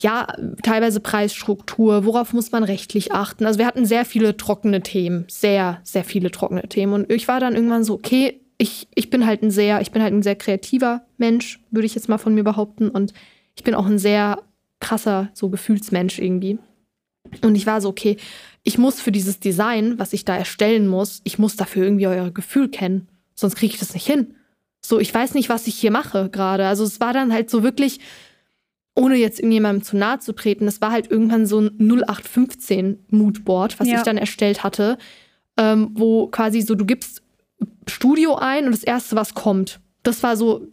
ja, teilweise Preisstruktur, worauf muss man rechtlich achten. Also wir hatten sehr viele trockene Themen, sehr, sehr viele trockene Themen. Und ich war dann irgendwann so, okay, ich, ich bin halt ein sehr, ich bin halt ein sehr kreativer Mensch, würde ich jetzt mal von mir behaupten. Und ich bin auch ein sehr krasser, so Gefühlsmensch irgendwie. Und ich war so, okay, ich muss für dieses Design, was ich da erstellen muss, ich muss dafür irgendwie euer Gefühl kennen. Sonst kriege ich das nicht hin. So, ich weiß nicht, was ich hier mache gerade. Also es war dann halt so wirklich, ohne jetzt irgendjemandem zu nahe zu treten, es war halt irgendwann so ein 0815 Moodboard, was Ja. ich dann erstellt hatte, ähm, wo quasi so, du gibst Studio ein und das erste, was kommt, das war so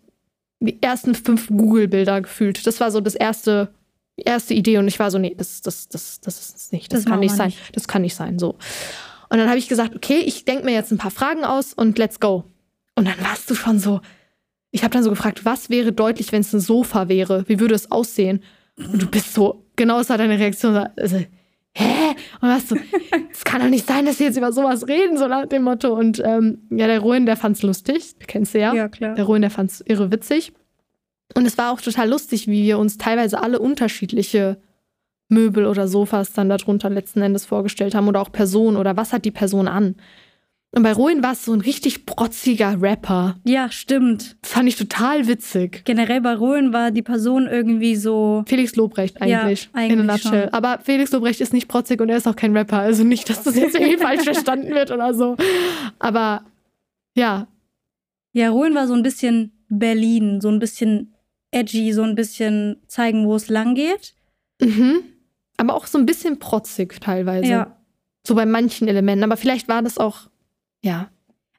die ersten fünf Google-Bilder gefühlt. Das war so das erste, die erste Idee und ich war so, nee, das, das, das, das ist es nicht. Das, Das kann nicht sein. nicht. Das kann nicht sein. So. Und dann habe ich gesagt, okay, ich denke mir jetzt ein paar Fragen aus und let's go. Und dann warst du schon so. Ich habe dann so gefragt, was wäre deutlich, wenn es ein Sofa wäre? Wie würde es aussehen? Und du bist so, genau das war deine Reaktion. Also, hä? Und warst so, *laughs* es kann doch nicht sein, dass sie jetzt über sowas reden, so nach dem Motto. Und ähm, ja, der Ruin, der fand's lustig. Kennst du ja. Ja, klar. Der Ruin, der fand's irre witzig. Und es war auch total lustig, wie wir uns teilweise alle unterschiedliche Möbel oder Sofas dann darunter letzten Endes vorgestellt haben oder auch Personen oder was hat die Person an. Und bei Ruin war es so ein richtig protziger Rapper. Ja, stimmt. Das fand ich total witzig. Generell bei Rohlen war die Person irgendwie so. Felix Lobrecht eigentlich, Ja, eigentlich in a nutshell. schon. Aber Felix Lobrecht ist nicht protzig und er ist auch kein Rapper. Also nicht, dass das jetzt irgendwie falsch *laughs* verstanden wird oder so. Aber ja, Ja, Rohlen war so ein bisschen Berlin, so ein bisschen edgy, so ein bisschen zeigen, wo es lang geht. mhm. aber auch so ein bisschen protzig teilweise. Ja. So bei manchen Elementen. Aber vielleicht war das auch, ja.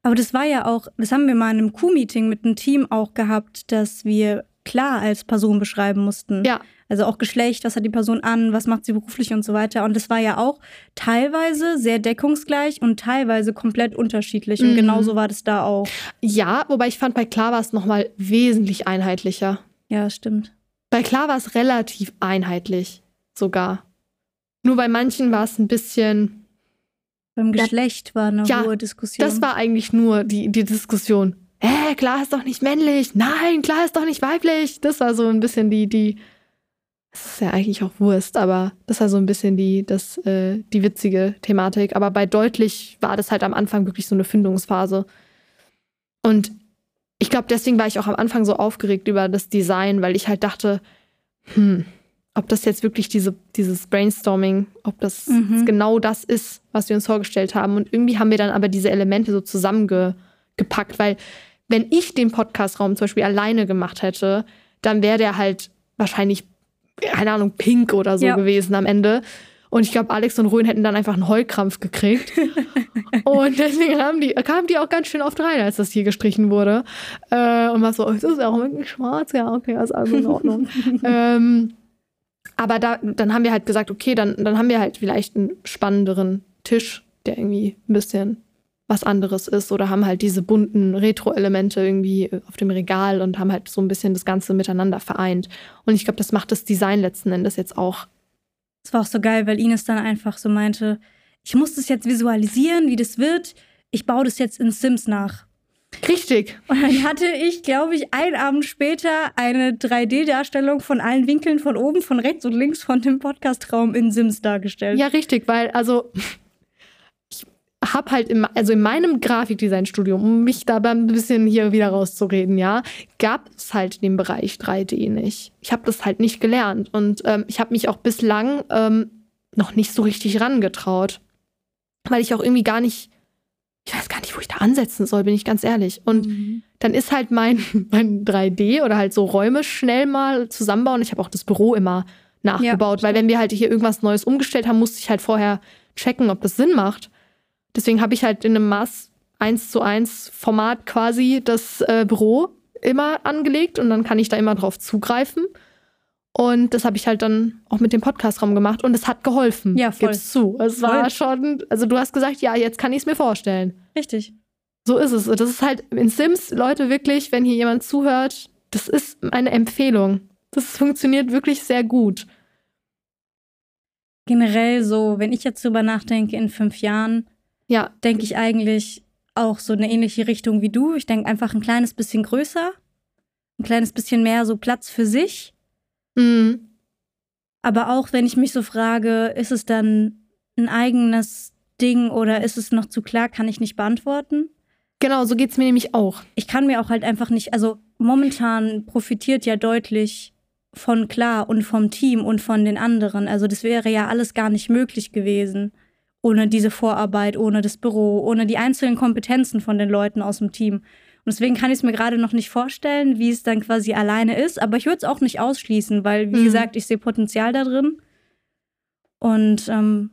Aber das war ja auch, das haben wir mal in einem Q-Meeting mit einem Team auch gehabt, dass wir klar als Person beschreiben mussten. Ja. Also auch Geschlecht, was hat die Person an, was macht sie beruflich und so weiter. Und das war ja auch teilweise sehr deckungsgleich und teilweise komplett unterschiedlich. Und Mhm. genauso war das da auch. Ja, wobei ich fand, bei Klar war es nochmal wesentlich einheitlicher. Ja, stimmt. Bei Klar war es relativ einheitlich sogar. Nur bei manchen war es ein bisschen. Beim. Geschlecht war eine Ja, hohe Diskussion. Das war eigentlich nur die, die Diskussion. Hä, klar ist doch nicht männlich. Nein, klar ist doch nicht weiblich. Das war so ein bisschen die, die. Das ist ja eigentlich auch Wurst, aber das war so ein bisschen die, das, äh, die witzige Thematik. Aber bei deutlich war das halt am Anfang wirklich so eine Findungsphase. Und ich glaube, deswegen war ich auch am Anfang so aufgeregt über das Design, weil ich halt dachte, hm, ob das jetzt wirklich diese, dieses Brainstorming, ob das Mhm. genau das ist, was wir uns vorgestellt haben. Und irgendwie haben wir dann aber diese Elemente so zusammengepackt, weil wenn ich den Podcastraum zum Beispiel alleine gemacht hätte, dann wäre der halt wahrscheinlich, keine Ahnung, pink oder so Ja. gewesen am Ende. Und ich glaube, Alex und Ruin hätten dann einfach einen Heulkrampf gekriegt. *laughs* und deswegen haben die, kamen die auch ganz schön oft rein, als das hier gestrichen wurde. Äh, und war so, oh, das ist ja auch wirklich schwarz. Ja, okay, ist also in Ordnung. *laughs* ähm, aber da, dann haben wir halt gesagt, okay, dann, dann haben wir halt vielleicht einen spannenderen Tisch, der irgendwie ein bisschen was anderes ist. Oder haben halt diese bunten Retro-Elemente irgendwie auf dem Regal und haben halt so ein bisschen das Ganze miteinander vereint. Und ich glaube, das macht das Design letzten Endes jetzt auch. Das war auch so geil, weil Ines dann einfach so meinte, ich muss das jetzt visualisieren, wie das wird. Ich baue das jetzt in Sims nach. Richtig. Und dann hatte ich, glaube ich, einen Abend später eine 3D-Darstellung von allen Winkeln von oben, von rechts und links von dem Podcastraum in Sims dargestellt. Ja, richtig, weil also ich habe halt im, also in meinem Grafikdesign-Studium, um mich dabei ein bisschen hier wieder rauszureden, ja, gab es halt den Bereich 3D nicht. Ich habe das halt nicht gelernt und ähm, ich habe mich auch bislang ähm, noch nicht so richtig rangetraut, weil ich auch irgendwie gar nicht, ich weiß gar nicht, wo ich da ansetzen soll, bin ich ganz ehrlich. Und Mhm. dann ist halt mein, *laughs* mein 3D oder halt so Räume schnell mal zusammenbauen. Ich habe auch das Büro immer nachgebaut. Weil wenn wir halt hier irgendwas Neues umgestellt haben, musste ich halt vorher checken, ob das Sinn macht. Deswegen habe ich halt in einem Maß 1 zu 1 Format quasi das äh, Büro immer angelegt und dann kann ich da immer drauf zugreifen. Und das habe ich halt dann auch mit dem Podcastraum gemacht und es hat geholfen. Ja, voll. Gib's zu. Es war Voll. schon, also du hast gesagt, ja, jetzt kann ich es mir vorstellen. Richtig. So ist es. Das ist halt in Sims, Leute, wirklich, wenn hier jemand zuhört, das ist eine Empfehlung. Das funktioniert wirklich sehr gut. Generell so, wenn ich jetzt drüber nachdenke, in fünf Jahren, Ja, denke ich eigentlich auch so eine ähnliche Richtung wie du. Ich denke einfach ein kleines bisschen größer, ein kleines bisschen mehr so Platz für sich. Mhm. Aber auch wenn ich mich so frage, ist es dann ein eigenes Ding oder ist es noch zu klar, kann ich nicht beantworten. genau, so geht es mir nämlich auch. Ich kann mir auch halt einfach nicht, also momentan profitiert ja deutlich von Klar und vom Team und von den anderen. Also das wäre ja alles gar nicht möglich gewesen ohne diese Vorarbeit, ohne das Büro, ohne die einzelnen Kompetenzen von den Leuten aus dem Team. Und deswegen kann ich es mir gerade noch nicht vorstellen, wie es dann quasi alleine ist. Aber ich würde es auch nicht ausschließen, weil, wie Mhm. gesagt, ich sehe Potenzial da drin. Und ähm,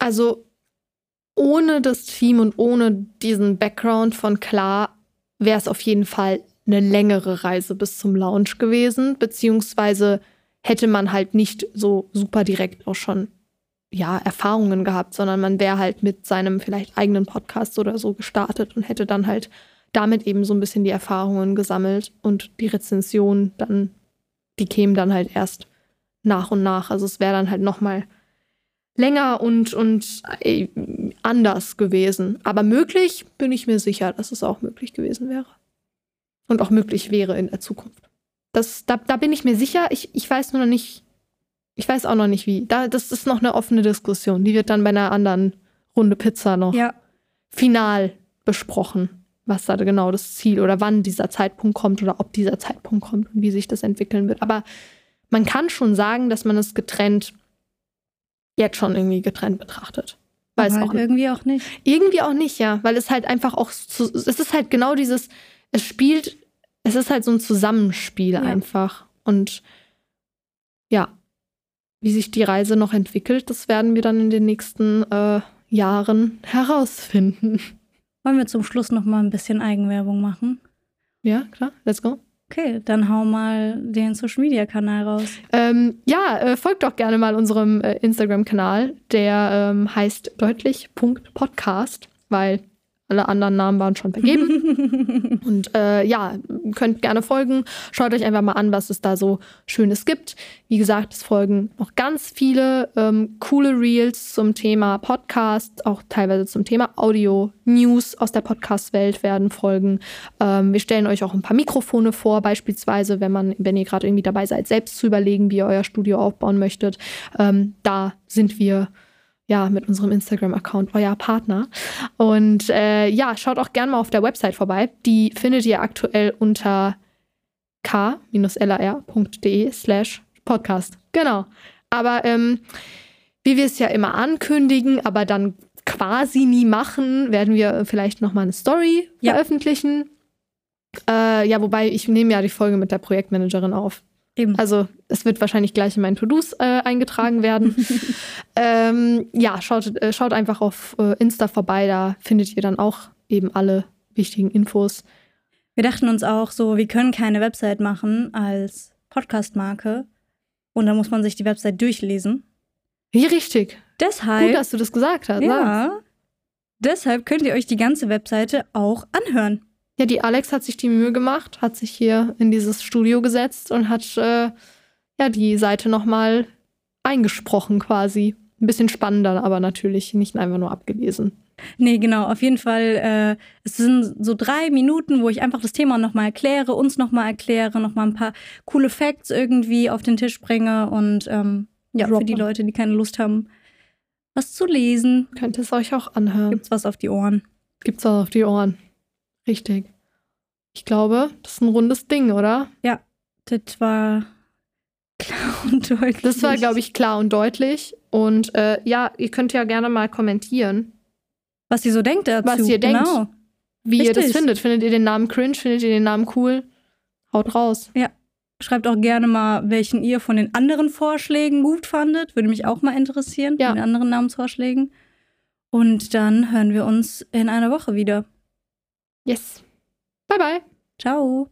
Also ohne das Team und ohne diesen Background von Klar wäre es auf jeden Fall eine längere Reise bis zum Lounge gewesen, beziehungsweise hätte man halt nicht so super direkt auch schon ja, Erfahrungen gehabt, sondern man wäre halt mit seinem vielleicht eigenen Podcast oder so gestartet und hätte dann halt damit eben so ein bisschen die Erfahrungen gesammelt und die Rezension dann, die kämen dann halt erst nach und nach. Also es wäre dann halt nochmal länger und, und äh, anders gewesen. Aber möglich bin ich mir sicher, dass es auch möglich gewesen wäre. Und auch möglich wäre in der Zukunft. Das, da, da bin ich mir sicher. Ich, ich weiß nur noch nicht, ich weiß auch noch nicht wie. Da, das ist noch eine offene Diskussion. Die wird dann bei einer anderen Runde Pizza noch ja, final besprochen, was da genau das Ziel oder wann dieser Zeitpunkt kommt oder ob dieser Zeitpunkt kommt und wie sich das entwickeln wird. Aber man kann schon sagen, dass man es getrennt, jetzt schon irgendwie getrennt betrachtet. Weil es aber auch halt irgendwie auch nicht. irgendwie auch nicht, ja, weil es halt einfach auch, zu, es ist halt genau dieses, es spielt, es ist halt so ein Zusammenspiel Ja. einfach. Und ja, wie sich die Reise noch entwickelt, das werden wir dann in den nächsten äh, Jahren herausfinden. Wollen wir zum Schluss noch mal ein bisschen Eigenwerbung machen? Ja, klar, let's go. Okay, dann hau mal den Social Media Kanal raus. Ähm, ja, äh, folgt doch gerne mal unserem äh, Instagram-Kanal, der ähm, heißt deutlich.podcast, weil alle anderen Namen waren schon vergeben. *laughs* Und äh, ja, könnt gerne folgen. Schaut euch einfach mal an, was es da so Schönes gibt. Wie gesagt, es folgen noch ganz viele ähm, coole Reels zum Thema Podcast, auch teilweise zum Thema Audio. News aus der Podcast-Welt werden folgen. Ähm, wir stellen euch auch ein paar Mikrofone vor, beispielsweise, wenn man, wenn ihr gerade irgendwie dabei seid, selbst zu überlegen, wie ihr euer Studio aufbauen möchtet. Ähm, da sind wir ja, mit unserem Instagram-Account euer Partner. Und äh, ja, schaut auch gerne mal auf der Website vorbei. Die findet ihr aktuell unter k-lar.de slash podcast. Genau. Aber ähm, wie wir es ja immer ankündigen, aber dann quasi nie machen, werden wir vielleicht noch mal eine Story Ja. veröffentlichen. Äh, ja, wobei ich nehme ja die Folge mit der Projektmanagerin auf. Eben. Also es wird wahrscheinlich gleich in meinen To-Dos äh, eingetragen werden. *laughs* ähm, ja, schaut, äh, schaut einfach auf äh, Insta vorbei, da findet ihr dann auch eben alle wichtigen Infos. Wir dachten uns auch so, wir können keine Website machen als Podcast-Marke. Und dann muss man sich die Website durchlesen. Wie richtig. Deshalb, Gut, dass du das gesagt hast. Ja, deshalb könnt ihr euch die ganze Webseite auch anhören. Ja, die Alex hat sich die Mühe gemacht, hat sich hier in dieses Studio gesetzt und hat äh, ja die Seite nochmal eingesprochen quasi. Ein bisschen spannender, aber natürlich nicht einfach nur abgelesen. Nee, genau, auf jeden Fall. Äh, es sind so drei Minuten, wo ich einfach das Thema nochmal erkläre, uns nochmal erkläre, nochmal ein paar coole Facts irgendwie auf den Tisch bringe. Und ähm, ja, für Droppe. die Leute, die keine Lust haben, was zu lesen, Könnt ihr es euch auch anhören. gibt's was auf die Ohren. Gibt's auch auf die Ohren. Richtig. Ich glaube, das ist ein rundes Ding, oder? Das war *laughs* klar und deutlich. Das war, glaube ich, klar und deutlich. Und äh, ja, ihr könnt ja gerne mal kommentieren, Was ihr so denkt dazu. Was ihr denkt. genau. wie ihr das Richtig. findet. Findet ihr den Namen cringe? Findet ihr den Namen cool? Haut raus. Schreibt auch gerne mal, welchen ihr von den anderen Vorschlägen gut fandet. Würde mich auch mal interessieren, Ja. von den anderen Namensvorschlägen. Und dann hören wir uns in einer Woche wieder. Yes. Bye, bye. Ciao.